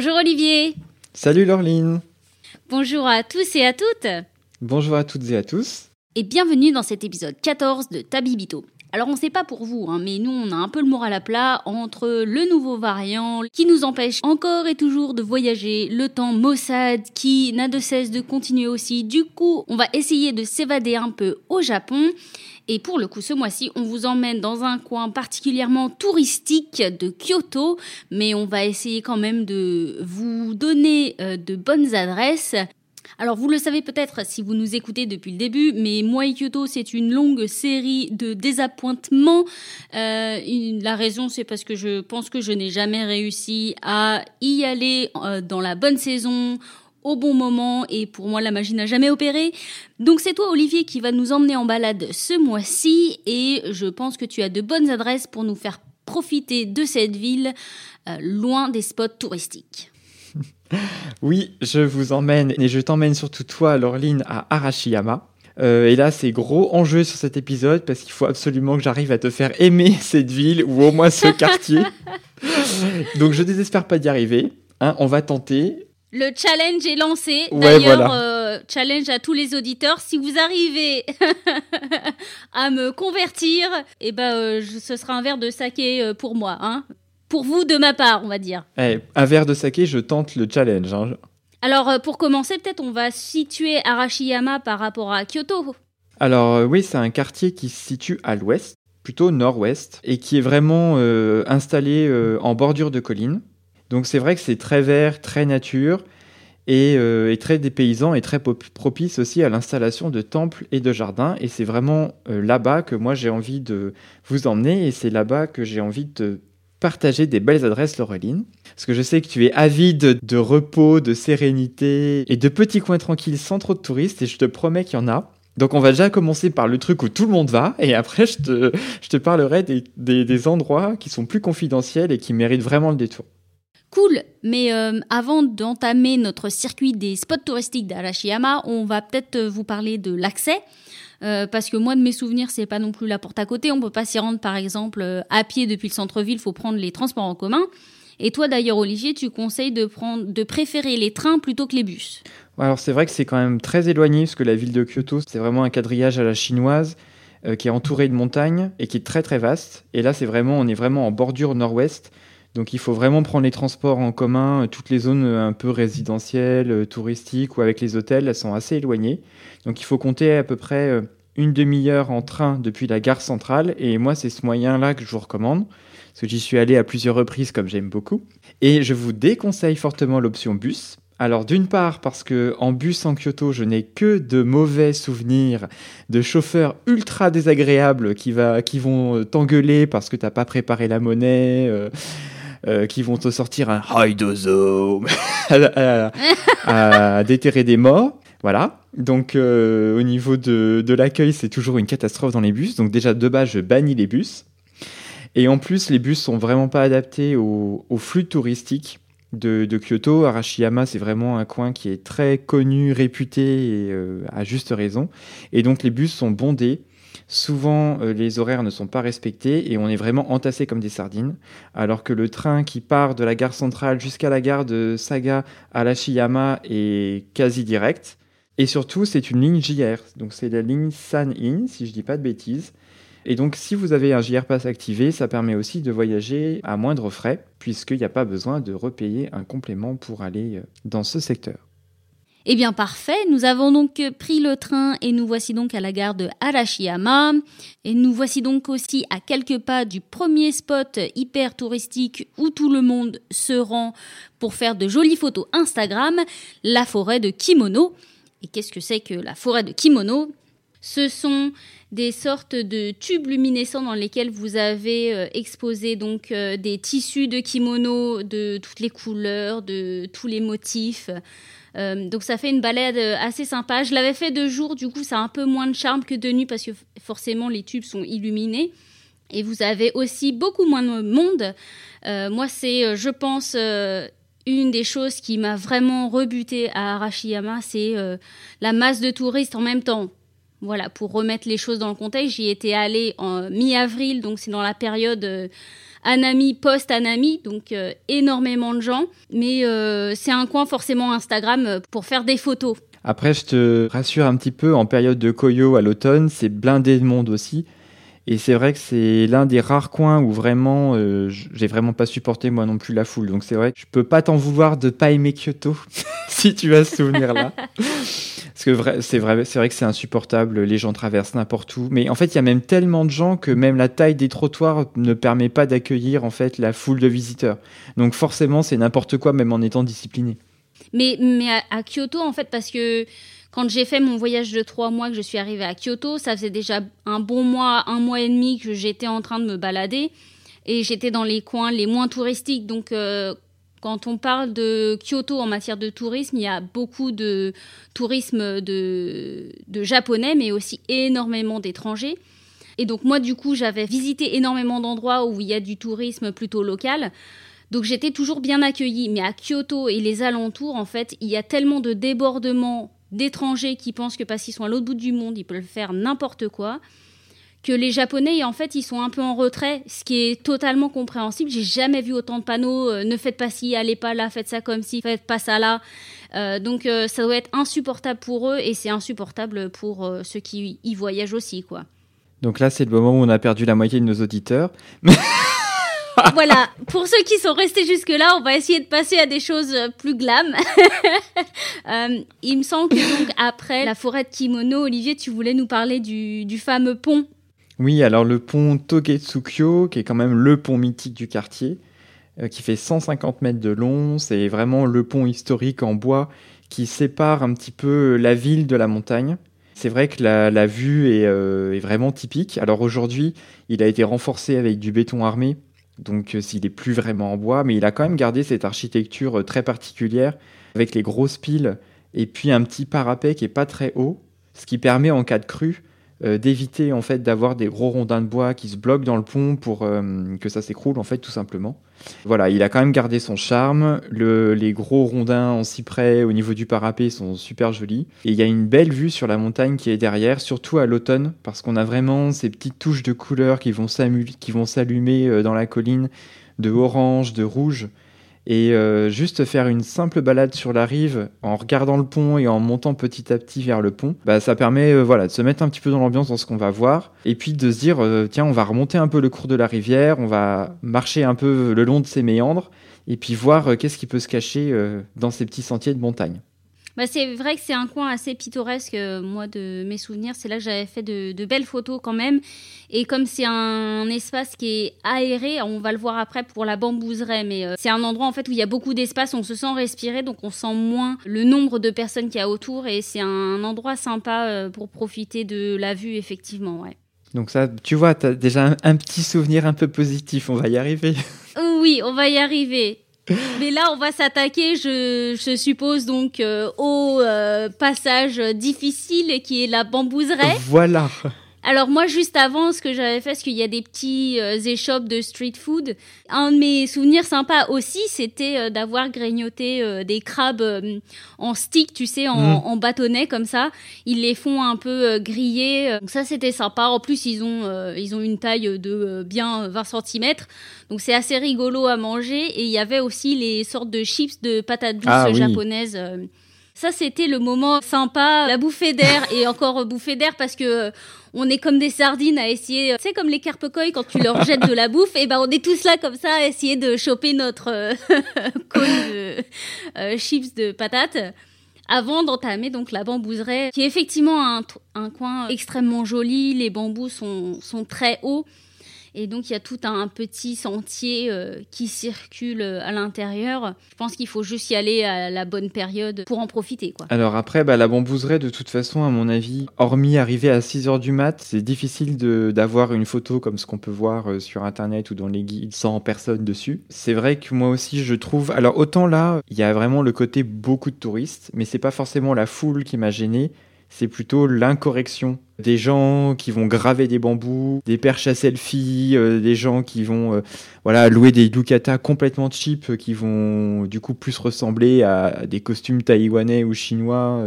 Bonjour Olivier. Salut Laureline. Bonjour à tous et à toutes. Bonjour à toutes et à tous. Et bienvenue dans cet épisode 14 de Tabibito. Alors on ne sait pas pour vous, hein, mais nous on a un peu le moral à plat entre le nouveau variant qui nous empêche encore et toujours de voyager, le temps maussade qui n'a de cesse de continuer aussi. Du coup, on va essayer de s'évader un peu au Japon et pour le coup, ce mois-ci, on vous emmène dans un coin particulièrement touristique de Kyoto, mais on va essayer quand même de vous donner euh, de bonnes adresses. Alors vous le savez peut-être si vous nous écoutez depuis le début, mais moi et Kyoto c'est une longue série de désappointements. Euh, la raison c'est parce que je pense que je n'ai jamais réussi à y aller euh, dans la bonne saison au bon moment et pour moi la magie n'a jamais opéré. Donc c'est toi Olivier qui va nous emmener en balade ce mois-ci et je pense que tu as de bonnes adresses pour nous faire profiter de cette ville euh, loin des spots touristiques. Oui, je vous emmène et je t'emmène surtout toi Laureline à Arashiyama. Euh, et là, c'est gros enjeu sur cet épisode parce qu'il faut absolument que j'arrive à te faire aimer cette ville ou au moins ce quartier. Donc je désespère pas d'y arriver. Hein, on va tenter. Le challenge est lancé. Ouais, D'ailleurs, voilà. euh, challenge à tous les auditeurs. Si vous arrivez à me convertir, eh ben, euh, je- ce sera un verre de saké pour moi. Hein. Pour vous, de ma part, on va dire. Eh, un verre de saké, je tente le challenge. hein. Alors, euh, pour commencer, peut-être on va situer Arashiyama par rapport à Kyoto. Alors euh, oui, c'est un quartier qui se situe à l'ouest, plutôt nord-ouest, et qui est vraiment euh, installé euh, en bordure de collines. Donc c'est vrai que c'est très vert, très nature, et, euh, et très dépaysant et très propice aussi à l'installation de temples et de jardins. Et c'est vraiment là-bas que moi j'ai envie de vous emmener, et c'est là-bas que j'ai envie de partager des belles adresses, Laureline. Parce que je sais que tu es avide de repos, de sérénité et de petits coins tranquilles sans trop de touristes, et je te promets qu'il y en a. Donc on va déjà commencer par le truc où tout le monde va, et après je te, je te parlerai des, des- des endroits qui sont plus confidentiels et qui méritent vraiment le détour. Cool, mais euh, avant d'entamer notre circuit des spots touristiques d'Arashiyama, on va peut-être euh, vous parler de l'accès. Euh, parce que moi, de mes souvenirs, c'est pas non plus la porte à côté. On peut pas s'y rendre, par exemple, à pied depuis le centre-ville. Il faut prendre les transports en commun. Et toi, d'ailleurs, Olivier, tu conseilles de prendre, de préférer les trains plutôt que les bus? Alors c'est vrai que c'est quand même très éloigné, parce que la ville de Kyoto, c'est vraiment un quadrillage à la chinoise, qui est entouré de montagnes et qui est très très vaste. Et là, c'est vraiment, on est vraiment en bordure nord-ouest. Donc il faut vraiment prendre les transports en commun. Euh, Toutes les zones euh, un peu résidentielles, euh, touristiques ou avec les hôtels, elles sont assez éloignées. Donc il faut compter à peu près une demi-heure en train depuis la gare centrale. Et moi, c'est ce moyen-là que je vous recommande. Parce que j'y suis allé à plusieurs reprises comme j'aime beaucoup. Et je vous déconseille fortement l'option bus. Alors d'une part parce que en bus en Kyoto, je n'ai que de mauvais souvenirs de chauffeurs ultra désagréables qui, vont t'engueuler parce que t'as pas préparé la monnaie, euh, qui vont te sortir un Haidozo à, à- déterrer des morts. Voilà. Donc euh, au niveau de, de l'accueil, c'est toujours une catastrophe dans les bus. Donc déjà de base, je bannis les bus. Et en plus, les bus sont vraiment pas adaptés au, flux touristique de, de Kyoto. Arashiyama, c'est vraiment un coin qui est très connu, réputé et euh, à juste raison. Et donc les bus sont bondés. Souvent, euh, les horaires ne sont pas respectés et on est vraiment entassé comme des sardines. Alors que le train qui part de la gare centrale jusqu'à la gare de Saga à Arashiyama est quasi direct. Et surtout, c'est une ligne JR. Donc c'est la ligne San-In, si je dis pas de bêtises. Et donc, si vous avez un JR Pass activé, ça permet aussi de voyager à moindre frais, puisqu'il n'y a pas besoin de repayer un complément pour aller euh, dans ce secteur. Eh bien, parfait. Nous avons donc pris le train et nous voici donc à la gare de Arashiyama. Et nous voici donc aussi à quelques pas du premier spot hyper touristique où tout le monde se rend pour faire de jolies photos Instagram, la forêt de Kimono. Et qu'est-ce que c'est que la forêt de Kimono? Ce sont des sortes de tubes luminescents dans lesquels vous avez euh, exposé donc euh, des tissus de kimono de toutes les couleurs, de tous les motifs. Euh, donc ça fait une balade assez sympa. Je l'avais fait de jour, du coup ça a un peu moins de charme que de nuit parce que forcément les tubes sont illuminés. Et vous avez aussi beaucoup moins de monde. moi c'est, je pense, une des choses qui m'a vraiment rebuté à Arashiyama, c'est la masse de touristes en même temps. Voilà, pour remettre les choses dans le contexte, j'y étais allée en mi-avril, donc c'est dans la période euh, Anami, post-Anami, donc euh, énormément de gens. Mais euh, c'est un coin forcément Instagram pour faire des photos. Après, je te rassure un petit peu, en période de Koyo à l'automne, c'est blindé de monde aussi. Et c'est vrai que c'est l'un des rares coins où vraiment, j'ai vraiment pas supporté moi non plus la foule. Donc c'est vrai je peux pas t'en vouloir de pas aimer Kyoto, si tu as ce souvenir-là. Parce que c'est vrai, c'est vrai que c'est insupportable. Les gens traversent n'importe où. Mais en fait, il y a même tellement de gens que même la taille des trottoirs ne permet pas d'accueillir en fait la foule de visiteurs. Donc forcément, c'est n'importe quoi, même en étant discipliné. Mais, mais à, Kyoto, en fait, parce que quand j'ai fait mon voyage de trois mois, que je suis arrivée à Kyoto, ça faisait déjà un bon mois, un mois et demi que j'étais en train de me balader. Et j'étais dans les coins les moins touristiques. Donc, euh, quand on parle de Kyoto en matière de tourisme, il y a beaucoup de tourisme de, japonais, mais aussi énormément d'étrangers. Et donc moi, du coup, j'avais visité énormément d'endroits où il y a du tourisme plutôt local. Donc j'étais toujours bien accueillie. Mais à Kyoto et les alentours, en fait, il y a tellement de débordements d'étrangers qui pensent que parce qu'ils sont à l'autre bout du monde, ils peuvent faire n'importe quoi que les Japonais, en fait, ils sont un peu en retrait, ce qui est totalement compréhensible. J'ai jamais vu autant de panneaux euh, ne faites pas ci, allez pas là, faites ça comme ci, faites pas ça là. Euh, donc euh, ça doit être insupportable pour eux et c'est insupportable pour ceux qui y voyagent aussi, quoi. Donc là, c'est le moment où on a perdu la moitié de nos auditeurs. voilà, pour ceux qui sont restés jusque-là, on va essayer de passer à des choses plus glam. il me semble que donc après la forêt de kimono, Olivier, tu voulais nous parler du, fameux pont oui, alors le pont Togetsukyo, qui est quand même le pont mythique du quartier, euh, qui fait 150 mètres de long, c'est vraiment le pont historique en bois qui sépare un petit peu la ville de la montagne. C'est vrai que la, vue euh, est, vraiment typique. Alors aujourd'hui, il a été renforcé avec du béton armé, donc euh, s'il n'est plus vraiment en bois, mais il a quand même gardé cette architecture très particulière, avec les grosses piles et puis un petit parapet qui est pas très haut, ce qui permet en cas de crue euh, d'éviter en fait d'avoir des gros rondins de bois qui se bloquent dans le pont pour euh, que ça s'écroule en fait tout simplement. Voilà, il a quand même gardé son charme. les gros rondins en cyprès au niveau du parapet sont super jolis. Et il y a une belle vue sur la montagne qui est derrière, surtout à l'automne, parce qu'on a vraiment ces petites touches de couleurs qui vont s'allumer euh, dans la colline, de orange, de rouge. Et euh, juste faire une simple balade sur la rive en regardant le pont et en montant petit à petit vers le pont, bah, ça permet euh, voilà, de se mettre un petit peu dans l'ambiance dans ce qu'on va voir. Et puis de se dire, euh, tiens, on va remonter un peu le cours de la rivière, on va marcher un peu le long de ses méandres et puis voir qu'est-ce qui peut se cacher dans ces petits sentiers de montagne. Bah, c'est vrai que c'est un coin assez pittoresque, euh, moi, de mes souvenirs. C'est là que j'avais fait de, belles photos quand même. Et comme c'est un, espace qui est aéré, on va le voir après pour la bambouseraie, mais euh, c'est un endroit en fait où il y a beaucoup d'espace, on se sent respirer, donc on sent moins le nombre de personnes qu'il y a autour. Et c'est un endroit sympa euh, pour profiter de la vue, effectivement, ouais. Donc ça, tu vois, tu as déjà un petit souvenir un peu positif, on va y arriver. Oui, on va y arriver. Mais là, on va s'attaquer, je, suppose, donc euh, au euh, passage difficile qui est la bambouseraie. Voilà. Alors moi, juste avant, ce que j'avais fait, parce qu'il y a des petits euh, échoppes de street food. Un de mes souvenirs sympas aussi, c'était euh, d'avoir grignoté euh, des crabes en stick, tu sais, en, mm. en, bâtonnet comme ça. Ils les font un peu griller. Donc ça, c'était sympa. En plus, ils ont ils ont une taille de bien 20 cm. Donc c'est assez rigolo à manger. Et il y avait aussi les sortes de chips de patates douces ah japonaises. Ça, c'était le moment sympa, la bouffée d'air et encore bouffée d'air parce que euh, on est comme des sardines à essayer, tu sais, comme les carpecoy quand tu leur jettes de la bouffe, et ben on est tous là comme ça à essayer de choper notre euh, cône de euh, chips de patates avant d'entamer donc la bambouseraie, qui est effectivement un, un, coin extrêmement joli. Les bambous sont, sont très hauts. Et donc il y a tout un petit sentier euh, qui circule euh, à l'intérieur. Je pense qu'il faut juste y aller à la bonne période pour en profiter. Quoi. Alors après, bah, la bambouseraie, de toute façon, à mon avis, hormis arriver à 6h du mat, c'est difficile d'avoir une photo comme ce qu'on peut voir euh, sur Internet ou dans les guides sans personne dessus. C'est vrai que moi aussi, je trouve... Alors autant là, il y a vraiment le côté beaucoup de touristes, mais c'est pas forcément la foule qui m'a gêné, c'est plutôt l'incorrection des gens qui vont graver des bambous, des perches à selfie, euh, des gens qui vont euh, voilà louer des ducatas complètement cheap euh, qui vont du coup plus ressembler à des costumes taïwanais ou chinois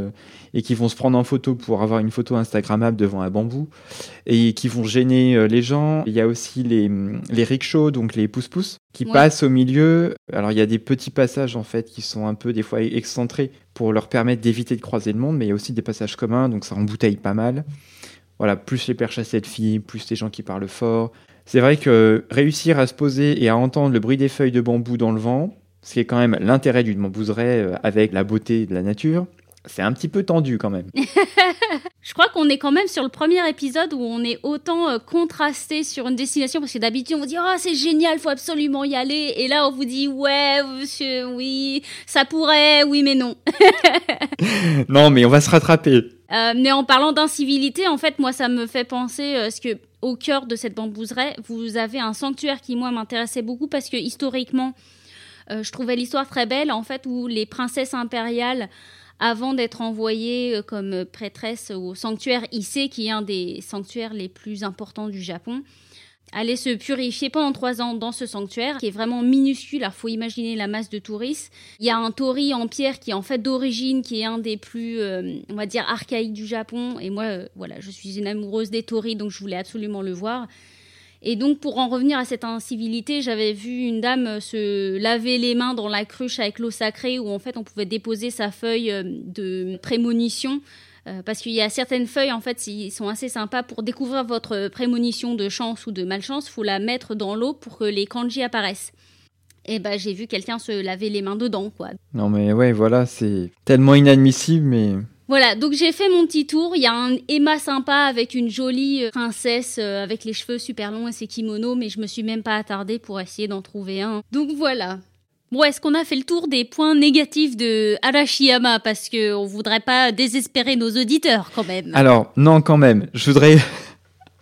et qui vont se prendre en photo pour avoir une photo instagrammable devant un bambou et qui vont gêner les gens. Il y a aussi les les rickshaws donc les pousse-pousse qui passent au milieu. Alors il y a des petits passages en fait qui sont un peu des fois excentrés pour leur permettre d'éviter de croiser le monde, mais il y a aussi des passages communs donc ça embouteille pas mal voilà, plus les perches à cette fille, plus les gens qui parlent fort. C'est vrai que réussir à se poser et à entendre le bruit des feuilles de bambou dans le vent, ce qui est quand même l'intérêt d'une bambouseraie euh, avec la beauté de la nature, c'est un petit peu tendu quand même. Je crois qu'on est quand même sur le premier épisode où on est autant euh, contrasté sur une destination parce que d'habitude on vous dit oh c'est génial, faut absolument y aller et là on vous dit ouais monsieur oui ça pourrait oui mais non. non mais on va se rattraper. Euh, mais en parlant d'incivilité, en fait, moi, ça me fait penser euh, ce que au cœur de cette bambouseraie, vous avez un sanctuaire qui, moi, m'intéressait beaucoup parce que historiquement, euh, je trouvais l'histoire très belle, en fait, où les princesses impériales, avant d'être envoyées comme prêtresses au sanctuaire Issei, qui est un des sanctuaires les plus importants du Japon, aller se purifier pendant trois ans dans ce sanctuaire qui est vraiment minuscule. Alors faut imaginer la masse de touristes. Il y a un tori en pierre qui est en fait d'origine, qui est un des plus, euh, on va dire, archaïques du Japon. Et moi, euh, voilà, je suis une amoureuse des toris, donc je voulais absolument le voir. Et donc, pour en revenir à cette incivilité, j'avais vu une dame se laver les mains dans la cruche avec l'eau sacrée, où en fait on pouvait déposer sa feuille euh, de prémonition euh, parce qu'il y a certaines feuilles, en fait, qui sont assez sympas pour découvrir votre prémonition de chance ou de malchance. Il faut la mettre dans l'eau pour que les kanji apparaissent. Et bah, j'ai vu quelqu'un se laver les mains dedans, quoi. Non, mais ouais, voilà, c'est tellement inadmissible, mais. Voilà, donc j'ai fait mon petit tour. Il y a un Emma sympa avec une jolie euh, princesse euh, avec les cheveux super longs et ses kimonos, mais je me suis même pas attardée pour essayer d'en trouver un. Donc voilà. Bon, est-ce qu'on a fait le tour des points négatifs de Arashiyama? Parce qu'on voudrait pas désespérer nos auditeurs quand même. Alors, non, quand même. Je voudrais.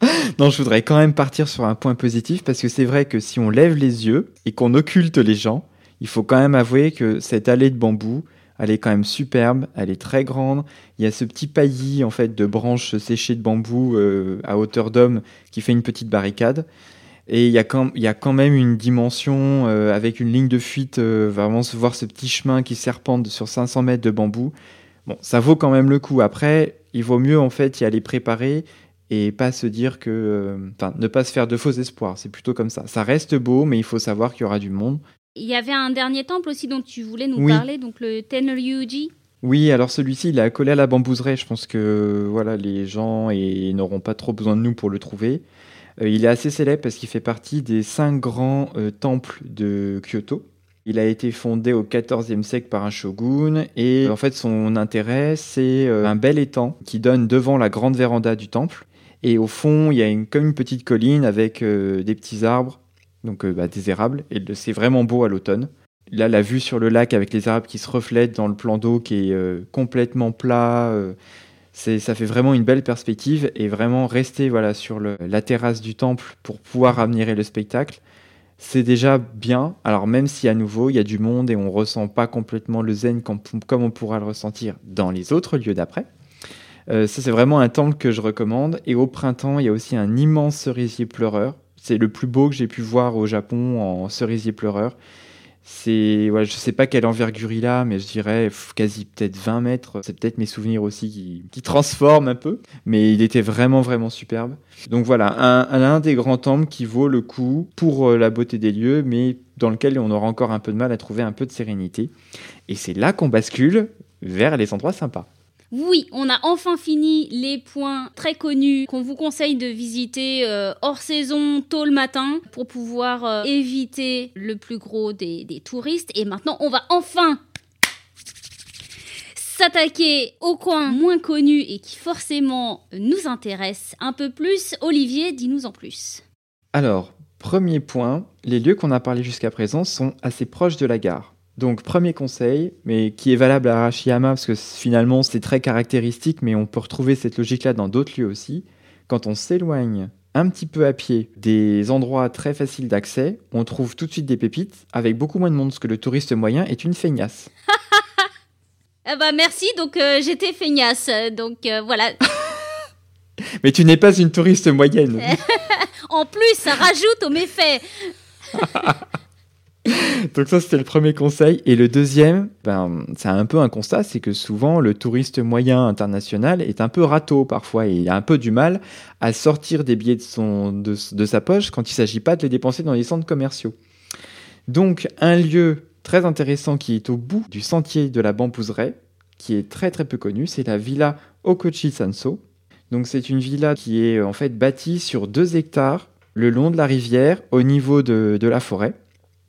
non, je voudrais quand même partir sur un point positif parce que c'est vrai que si on lève les yeux et qu'on occulte les gens, il faut quand même avouer que cette allée de bambou, elle est quand même superbe, elle est très grande. Il y a ce petit paillis en fait de branches séchées de bambou euh, à hauteur d'homme qui fait une petite barricade. Et il y, a quand, il y a quand même une dimension euh, avec une ligne de fuite, euh, vraiment se voir ce petit chemin qui serpente sur 500 mètres de bambou. Bon, ça vaut quand même le coup. Après, il vaut mieux en fait y aller préparer et pas se dire que. Euh, enfin, ne pas se faire de faux espoirs. C'est plutôt comme ça. Ça reste beau, mais il faut savoir qu'il y aura du monde. Il y avait un dernier temple aussi dont tu voulais nous parler, donc le Tenryuji. Oui, alors celui-ci, il est accolé à la bambouseraie. Je pense que voilà, les gens n'auront pas trop besoin de nous pour le trouver. Euh, il est assez célèbre parce qu'il fait partie des cinq grands euh, temples de Kyoto. Il a été fondé au XIVe siècle par un shogun et en fait son intérêt c'est euh, un bel étang qui donne devant la grande véranda du temple et au fond il y a une, comme une petite colline avec des petits arbres, donc bah, des érables et c'est vraiment beau à l'automne. Là la vue sur le lac avec les arbres qui se reflètent dans le plan d'eau qui est complètement plat ça fait vraiment une belle perspective et vraiment rester voilà sur la terrasse du temple pour pouvoir admirer le spectacle, c'est déjà bien. Alors même si à nouveau il y a du monde et on ressent pas complètement le zen comme, on pourra le ressentir dans les autres lieux d'après. Euh, ça c'est vraiment un temple que je recommande. Et au printemps il y a aussi un immense cerisier pleureur. C'est le plus beau que j'ai pu voir au Japon en cerisier pleureur. C'est, ouais, je sais pas quelle envergure il a, mais je dirais quasi peut-être 20 mètres. C'est peut-être mes souvenirs aussi qui, qui, transforment un peu, mais il était vraiment vraiment superbe. Donc voilà, un, un des grands temples qui vaut le coup pour euh, la beauté des lieux, mais dans lequel on aura encore un peu de mal à trouver un peu de sérénité. Et c'est là qu'on bascule vers les endroits sympas. Oui, on a enfin fini les points très connus qu'on vous conseille de visiter euh, hors saison tôt le matin pour pouvoir euh, éviter le plus gros des, des touristes. Et maintenant, on va enfin s'attaquer aux coins moins connus et qui forcément nous intéressent un peu plus. Olivier, dis-nous en plus. Alors, premier point, les lieux qu'on a parlé jusqu'à présent sont assez proches de la gare. Donc, premier conseil, mais qui est valable à Arashiyama, parce que finalement c'est très caractéristique, mais on peut retrouver cette logique-là dans d'autres lieux aussi. Quand on s'éloigne un petit peu à pied des endroits très faciles d'accès, on trouve tout de suite des pépites avec beaucoup moins de monde, parce que le touriste moyen est une feignasse. Ah bah merci, donc euh, j'étais feignasse, donc euh, voilà. Mais tu n'es pas une touriste moyenne. en plus, ça rajoute aux méfaits. Donc ça, c'était le premier conseil. Et le deuxième, ben, c'est un peu un constat, c'est que souvent, le touriste moyen international est un peu râteau parfois et il a un peu du mal à sortir des billets de, son, de, sa poche quand il ne s'agit pas de les dépenser dans les centres commerciaux. Donc, un lieu très intéressant qui est au bout du sentier de la Bambouseraie, qui est très très peu connu, c'est la villa Okochi Sanso. Donc c'est une villa qui est en fait bâtie sur deux hectares le long de la rivière au niveau de, de la forêt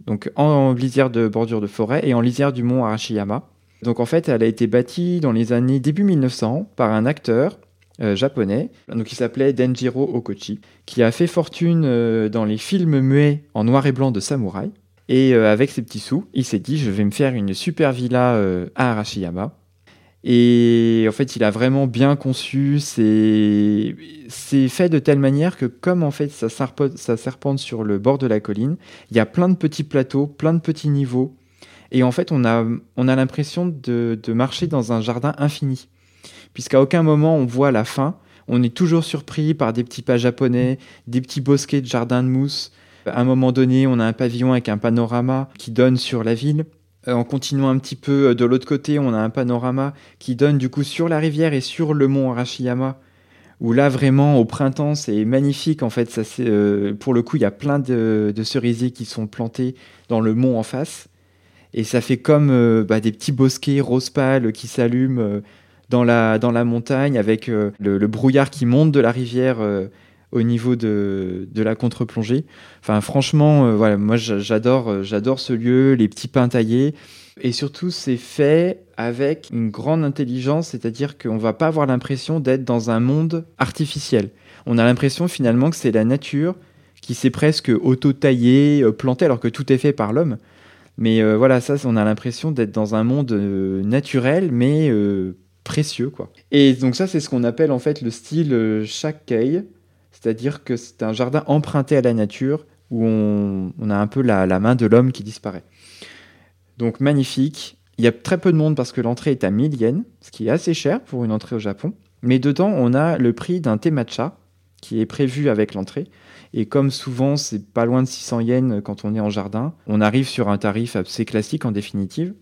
donc en lisière de bordure de forêt et en lisière du mont Arashiyama. Donc en fait, elle a été bâtie dans les années début 1900 par un acteur euh, japonais, donc qui s'appelait Denjiro Okochi, qui a fait fortune euh, dans les films muets en noir et blanc de samouraï. Et euh, avec ses petits sous, il s'est dit je vais me faire une super villa à Arashiyama. Et en fait, il a vraiment bien conçu. C'est fait de telle manière que, comme en fait ça, serpente sur le bord de la colline, il y a plein de petits plateaux, plein de petits niveaux. Et en fait, on a, on a l'impression de, de, marcher dans un jardin infini. Puisqu'à aucun moment on voit la fin. On est toujours surpris par des petits pas japonais, des petits bosquets de jardins de mousse. À un moment donné, on a un pavillon avec un panorama qui donne sur la ville. Euh, en continuant un petit peu euh, de l'autre côté, on a un panorama qui donne du coup sur la rivière et sur le mont Arashiyama, où là vraiment au printemps c'est magnifique en fait. Euh, pour le coup, il y a plein de, cerisiers qui sont plantés dans le mont en face, et ça fait comme bah, des petits bosquets rose pâle qui s'allument dans, la, dans la montagne avec le, brouillard qui monte de la rivière au niveau de, de la contre-plongée. Enfin, franchement, euh, voilà, moi j'adore, euh, j'adore ce lieu, les petits pains taillés. Et surtout, c'est fait avec une grande intelligence, c'est-à-dire qu'on va pas avoir l'impression d'être dans un monde artificiel. On a l'impression finalement que c'est la nature qui s'est presque auto-taillée, euh, plantée, alors que tout est fait par l'homme. Mais voilà, ça, on a l'impression d'être dans un monde naturel, mais précieux, quoi. Et donc ça, c'est ce qu'on appelle en fait le style Shakkei, c'est-à-dire que c'est un jardin emprunté à la nature où on, a un peu la, main de l'homme qui disparaît. Donc magnifique. Il y a très peu de monde parce que l'entrée est à 1000 yens, ce qui est assez cher pour une entrée au Japon. Mais dedans, on a le prix d'un thé matcha qui est prévu avec l'entrée. Et comme souvent, c'est pas loin de 600 yens quand on est en jardin, on arrive sur un tarif assez classique en définitive.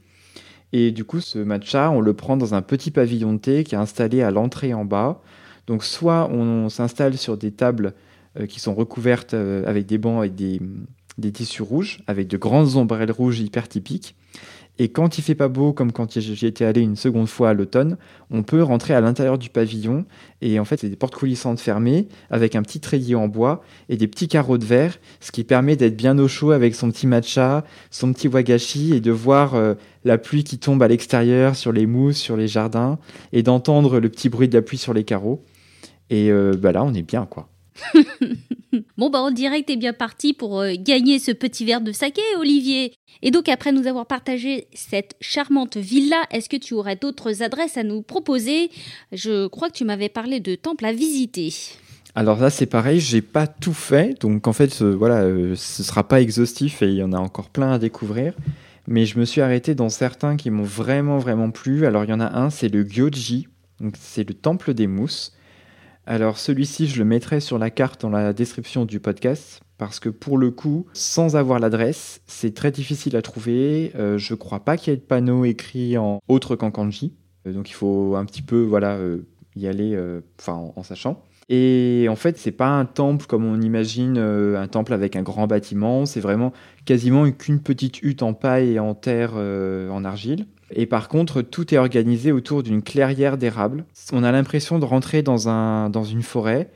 Et du coup, ce matcha, on le prend dans un petit pavillon de thé qui est installé à l'entrée en bas, donc soit on, s'installe sur des tables euh, qui sont recouvertes euh, avec des bancs avec des, tissus rouges, avec de grandes ombrelles rouges hyper typiques. Et quand il fait pas beau, comme quand j'y étais allé une seconde fois à l'automne, on peut rentrer à l'intérieur du pavillon. Et en fait, c'est des portes coulissantes fermées avec un petit treillis en bois et des petits carreaux de verre, ce qui permet d'être bien au chaud avec son petit matcha, son petit wagashi et de voir euh, la pluie qui tombe à l'extérieur sur les mousses, sur les jardins et d'entendre le petit bruit de la pluie sur les carreaux. Et euh, bah là, on est bien, quoi. bon, bah, on dirait que t'es bien parti pour euh, gagner ce petit verre de saké, Olivier. Et donc, après nous avoir partagé cette charmante villa, est-ce que tu aurais d'autres adresses à nous proposer? Je crois que tu m'avais parlé de temples à visiter. Alors là, c'est pareil, j'ai pas tout fait, donc en fait, euh, voilà, ce sera pas exhaustif et il y en a encore plein à découvrir. Mais je me suis arrêté dans certains qui m'ont vraiment, vraiment plu. Alors, il y en a un, c'est le Gyoji, donc c'est le temple des mousses. Alors celui-ci, je le mettrai sur la carte dans la description du podcast parce que pour le coup, sans avoir l'adresse, c'est très difficile à trouver. Je euh, je crois pas qu'il y ait de panneau écrit en autre qu'en kanji, euh, donc il faut un petit peu voilà euh, y aller, enfin en, sachant. Et en fait, c'est pas un temple comme on imagine un temple avec un grand bâtiment. C'est vraiment quasiment qu'une petite hutte en paille et en terre en argile. Et par contre, tout est organisé autour d'une clairière d'érable. On a l'impression de rentrer dans, un, dans une forêt,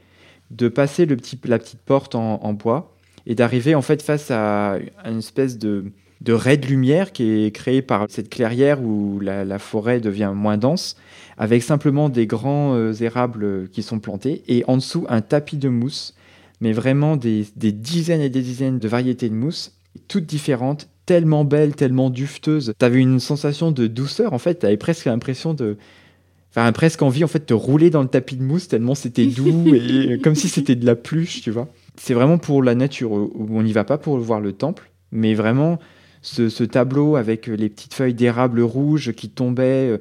de passer le petit, la petite porte en, bois et d'arriver en fait face à une espèce de, de raie de lumière qui est créée par cette clairière où la, forêt devient moins dense, avec simplement des grands euh, érables qui sont plantés et en dessous un tapis de mousse mais vraiment des, des dizaines et des dizaines de variétés de mousse, toutes différentes, tellement belles, tellement dufteuses. T'avais une sensation de douceur, en fait, t'avais presque l'impression de... Enfin, presque envie en fait de rouler dans le tapis de mousse tellement c'était doux et comme si c'était de la pluche, tu vois. C'est vraiment pour la nature, où on n'y va pas pour voir le temple, mais vraiment ce, ce tableau avec les petites feuilles d'érable rouge qui tombaient euh,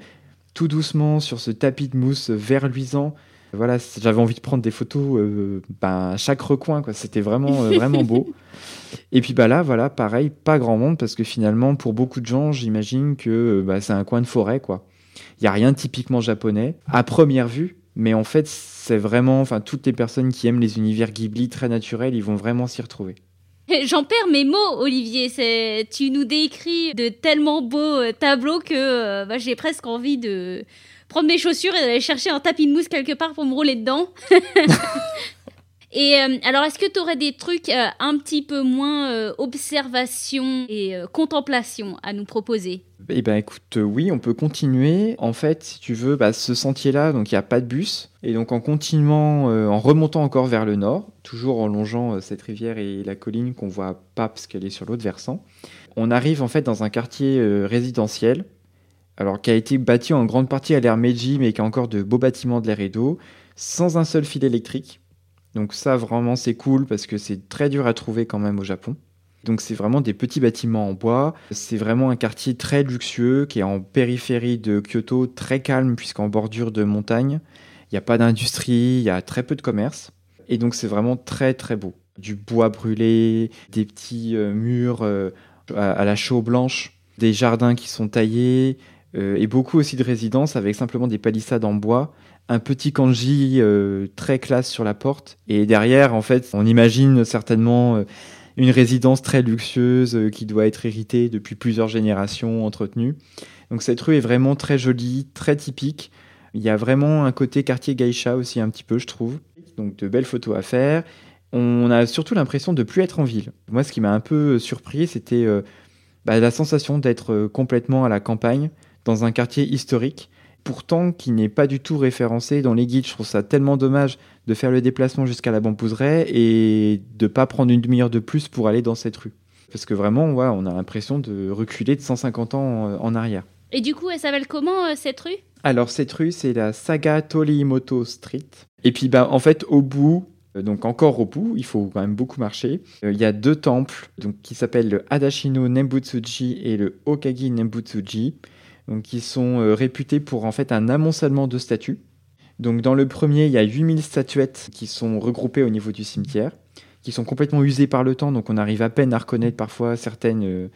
tout doucement sur ce tapis de mousse vert luisant. Voilà, j'avais envie de prendre des photos euh, ben, à chaque recoin, quoi. C'était vraiment, euh, vraiment beau. Et puis bah là, voilà, pareil, pas grand monde parce que finalement, pour beaucoup de gens, j'imagine que bah, c'est un coin de forêt, quoi. Il y a rien typiquement japonais à première vue, mais en fait, c'est vraiment, enfin, toutes les personnes qui aiment les univers Ghibli très naturels, ils vont vraiment s'y retrouver. J'en perds mes mots, Olivier. Tu nous décris de tellement beaux tableaux que bah, j'ai presque envie de prendre mes chaussures et d'aller chercher un tapis de mousse quelque part pour me rouler dedans. Et euh, alors, est-ce que tu aurais des trucs euh, un petit peu moins euh, observation et contemplation à nous proposer? Eh ben, écoute, oui, on peut continuer. En fait, si tu veux, bah, ce sentier-là, donc il n'y a pas de bus. Et donc, en continuant, en remontant encore vers le nord, toujours en longeant cette rivière et la colline qu'on voit pas parce qu'elle est sur l'autre versant, on arrive en fait dans un quartier résidentiel alors qui a été bâti en grande partie à l'ère Meiji, mais qui a encore de beaux bâtiments de l'ère Edo, sans un seul fil électrique. Donc ça vraiment c'est cool parce que c'est très dur à trouver quand même au Japon. Donc c'est vraiment des petits bâtiments en bois. C'est vraiment un quartier très luxueux qui est en périphérie de Kyoto, très calme puisqu'en bordure de montagne. Il n'y a pas d'industrie, il y a très peu de commerce. Et donc c'est vraiment très très beau. Du bois brûlé, des petits euh, murs euh, à la chaux blanche, des jardins qui sont taillés, et beaucoup aussi de résidences avec simplement des palissades en bois, un petit kanji euh, très classe sur la porte, et derrière, en fait, on imagine certainement euh, une résidence très luxueuse qui doit être héritée depuis plusieurs générations, entretenue. Donc cette rue est vraiment très jolie, très typique. Il y a vraiment un côté quartier geisha aussi un petit peu, je trouve. Donc de belles photos à faire. On a surtout l'impression de plus être en ville. Moi, ce qui m'a un peu surpris, c'était bah, la sensation d'être complètement à la campagne dans un quartier historique, pourtant qui n'est pas du tout référencé dans les guides. Je trouve ça tellement dommage de faire le déplacement jusqu'à la Bambouseraie et de pas prendre une demi-heure de plus pour aller dans cette rue. Parce que vraiment, ouais, on a l'impression de reculer de 150 ans en arrière. Et du coup, elle s'appelle comment euh, cette rue? Alors cette rue, c'est la Saga Torimoto Street. Et puis bah en fait au bout, euh, donc encore au bout, il faut quand même beaucoup marcher. Euh, il y a deux temples donc, qui s'appellent le Adashino Nembutsuji et le Okagi Nembutsuji donc qui sont euh, réputés pour en fait un amoncellement de statues. Donc dans le premier, il y a 8000 statuettes qui sont regroupées au niveau du cimetière, qui sont complètement usées par le temps, donc on arrive à peine à reconnaître parfois certaines euh,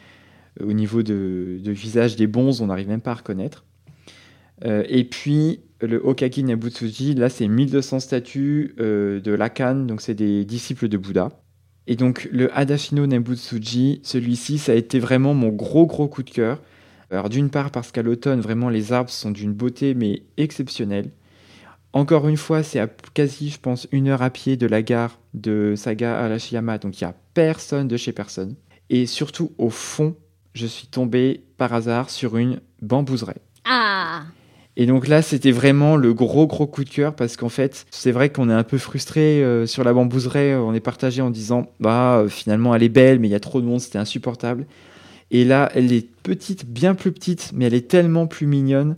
au niveau de, visage des bonzes, on n'arrive même pas à reconnaître. Euh, et puis le Okagi Nabutsuji, là c'est 1200 statues de Lakan, donc c'est des disciples de Bouddha. Et donc le Hadashino Nabutsuji, celui-ci, ça a été vraiment mon gros gros coup de cœur. Alors d'une part parce qu'à l'automne, vraiment les arbres sont d'une beauté mais exceptionnelle. Encore une fois, c'est à quasi, je pense, une heure à pied de la gare de Saga Arashiyama, donc il n'y a personne de chez personne. Et surtout, au fond, je suis tombé par hasard sur une bambouseraie. Ah et donc là, c'était vraiment le gros gros coup de cœur parce qu'en fait, c'est vrai qu'on est un peu frustré euh, sur la bambouseraie. On est partagé en disant, bah euh, finalement, elle est belle, mais il y a trop de monde, c'était insupportable. Et là, elle est petite, bien plus petite, mais elle est tellement plus mignonne.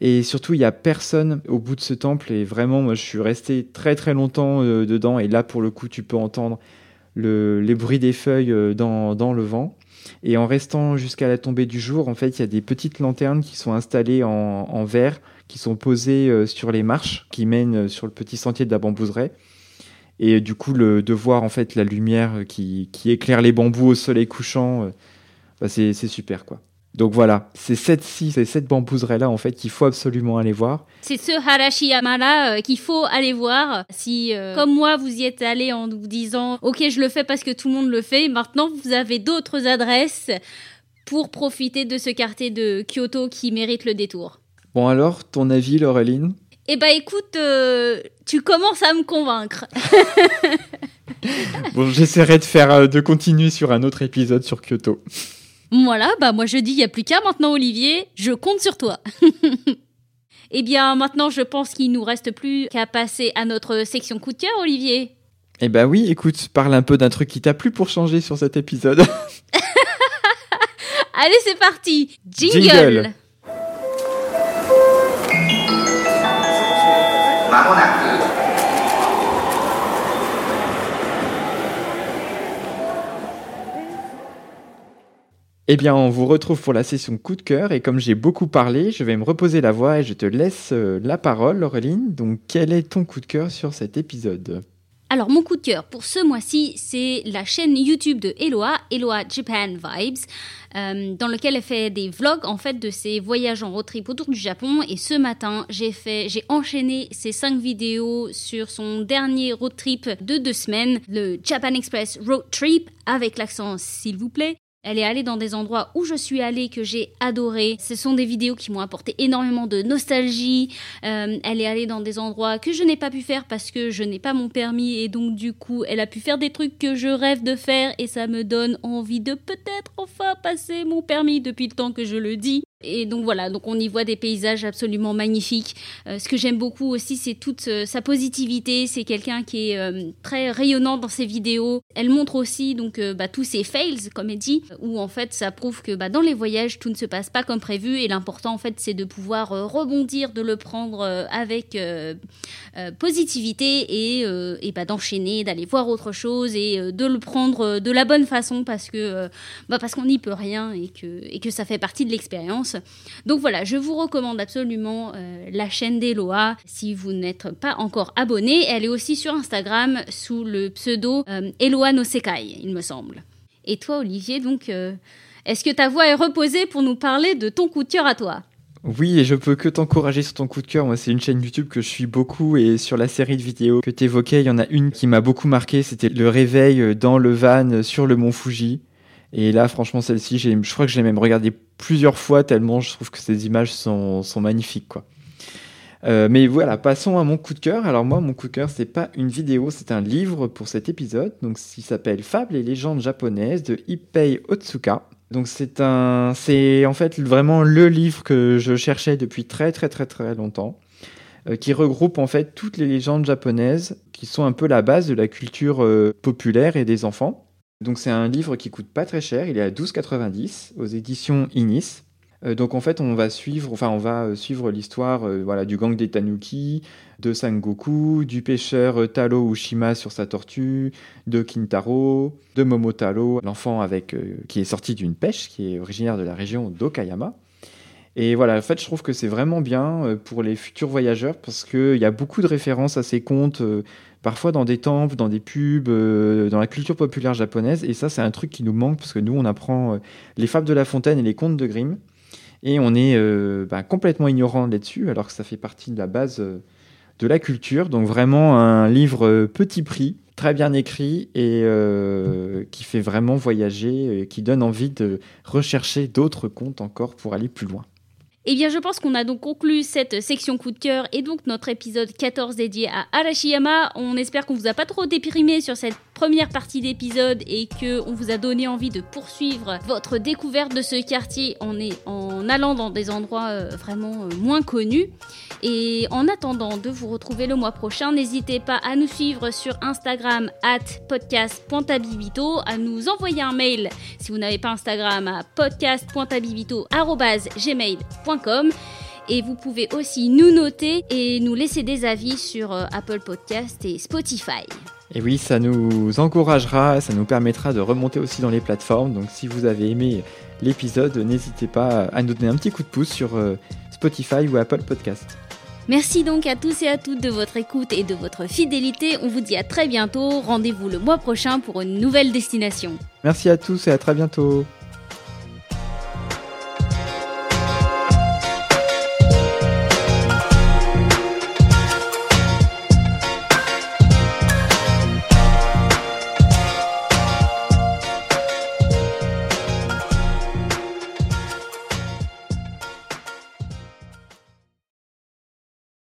Et surtout, il n'y a personne au bout de ce temple. Et vraiment, moi, je suis resté très très longtemps euh, dedans. Et là, pour le coup, tu peux entendre les bruits des feuilles euh, dans, le vent. Et en restant jusqu'à la tombée du jour, en fait, il y a des petites lanternes qui sont installées en, verre, qui sont posées euh, sur les marches qui mènent sur le petit sentier de la bambouseraie. Et du coup, le, de voir en fait la lumière qui éclaire les bambous au soleil couchant bah, c'est super quoi. Donc voilà, c'est cette ci c'est cette bambouserie là en fait qu'il faut absolument aller voir. C'est ce Harashiyama là euh, qu'il faut aller voir. Si euh, comme moi vous y êtes allé en vous disant OK, je le fais parce que tout le monde le fait, maintenant vous avez d'autres adresses pour profiter de ce quartier de Kyoto qui mérite le détour. Bon alors, ton avis Laureline? Eh bah écoute, euh, tu commences à me convaincre. bon, j'essaierai de faire de continuer sur un autre épisode sur Kyoto. Voilà, bah moi je dis, il n'y a plus qu'à maintenant Olivier, je compte sur toi. Eh bien maintenant je pense qu'il nous reste plus qu'à passer à notre section coup de cœur Olivier. Eh bah oui, écoute, parle un peu d'un truc qui t'a plu pour changer sur cet épisode. Allez, c'est parti Jingle, Jingle. Eh bien, on vous retrouve pour la session coup de cœur et comme j'ai beaucoup parlé, je vais me reposer la voix et je te laisse euh, la parole, Laureline. Donc, quel est ton coup de cœur sur cet épisode? Alors, mon coup de cœur pour ce mois-ci, c'est la chaîne YouTube de Eloa, Eloa Japan Vibes, euh, dans lequel elle fait des vlogs en fait de ses voyages en road trip autour du Japon. Et ce matin, j'ai fait, j'ai enchaîné ces cinq vidéos sur son dernier road trip de deux semaines, le Japan Express Road Trip, avec l'accent s'il vous plaît. Elle est allée dans des endroits où je suis allée que j'ai adoré. Ce sont des vidéos qui m'ont apporté énormément de nostalgie. Euh, elle est allée dans des endroits que je n'ai pas pu faire parce que je n'ai pas mon permis et donc du coup elle a pu faire des trucs que je rêve de faire et ça me donne envie de peut-être enfin passer mon permis depuis le temps que je le dis. Et donc voilà, donc on y voit des paysages absolument magnifiques. Euh, ce que j'aime beaucoup aussi, c'est toute euh, sa positivité. C'est quelqu'un qui est euh, très rayonnant dans ses vidéos. Elle montre aussi donc bah, tous ses fails, comme elle dit, où en fait ça prouve que bah, dans les voyages tout ne se passe pas comme prévu. Et l'important en fait, c'est de pouvoir rebondir, de le prendre avec positivité et, bah, d'enchaîner, d'aller voir autre chose et de le prendre de la bonne façon parce que parce qu'on n'y peut rien et que ça fait partie de l'expérience. Donc voilà, je vous recommande absolument euh, la chaîne d'Eloa. Si vous n'êtes pas encore abonné, elle est aussi sur Instagram sous le pseudo euh, Eloa no Sekai, il me semble. Et toi, Olivier, donc, euh, est-ce que ta voix est reposée pour nous parler de ton coup de cœur à toi? Oui, et je peux que t'encourager sur ton coup de cœur. Moi, c'est une chaîne YouTube que je suis beaucoup et sur la série de vidéos que tu évoquais, il y en a une qui m'a beaucoup marqué. C'était le réveil dans le van sur le mont Fuji. Et là, franchement, celle-ci, je crois que je l'ai même regardée plusieurs fois tellement je trouve que ces images sont, sont magnifiques, quoi. Euh, mais voilà, passons à mon coup de cœur. Alors moi, mon coup de cœur, c'est pas une vidéo, c'est un livre pour cet épisode. Donc, il s'appelle Fables et légendes japonaises de Ippei Otsuka. Donc c'est un, c'est en fait vraiment le livre que je cherchais depuis très très très très longtemps, euh, qui regroupe en fait toutes les légendes japonaises qui sont un peu la base de la culture euh, populaire et des enfants. Donc c'est un livre qui coûte pas très cher, il est à 12,90 aux éditions Inis. Euh, donc en fait on va suivre, enfin on va euh, suivre l'histoire euh, voilà du gang des Tanuki, de Sangoku, du pêcheur Taro Ushima sur sa tortue, de Kintaro, de Momotaro, l'enfant avec qui est sorti d'une pêche, qui est originaire de la région d'Okayama. Et voilà, en fait, je trouve que c'est vraiment bien euh, pour les futurs voyageurs parce qu'il y a beaucoup de références à ces contes, euh, parfois dans des temples, dans des pubs, euh, dans la culture populaire japonaise. Et ça, c'est un truc qui nous manque parce que nous, on apprend les fables de La Fontaine et les contes de Grimm. Et on est bah, complètement ignorant là-dessus, alors que ça fait partie de la base de la culture. Donc vraiment un livre petit prix, très bien écrit et qui fait vraiment voyager, et qui donne envie de rechercher d'autres contes encore pour aller plus loin. Eh bien, je pense qu'on a donc conclu cette section coup de cœur et donc notre épisode 14 dédié à Arashiyama. On espère qu'on vous a pas trop déprimé sur cette première partie d'épisode et que on vous a donné envie de poursuivre votre découverte de ce quartier en, allant dans des endroits euh, vraiment euh, moins connus. Et en attendant de vous retrouver le mois prochain, n'hésitez pas à nous suivre sur Instagram at podcast.tabibito, à nous envoyer un mail si vous n'avez pas Instagram à et vous pouvez aussi nous noter et nous laisser des avis sur euh, Apple Podcast et Spotify. Et oui, ça nous encouragera, ça nous permettra de remonter aussi dans les plateformes. Donc si vous avez aimé l'épisode, n'hésitez pas à nous donner un petit coup de pouce sur euh, Spotify ou Apple Podcast. Merci donc à tous et à toutes de votre écoute et de votre fidélité. On vous dit à très bientôt. Rendez-vous le mois prochain pour une nouvelle destination. Merci à tous et à très bientôt.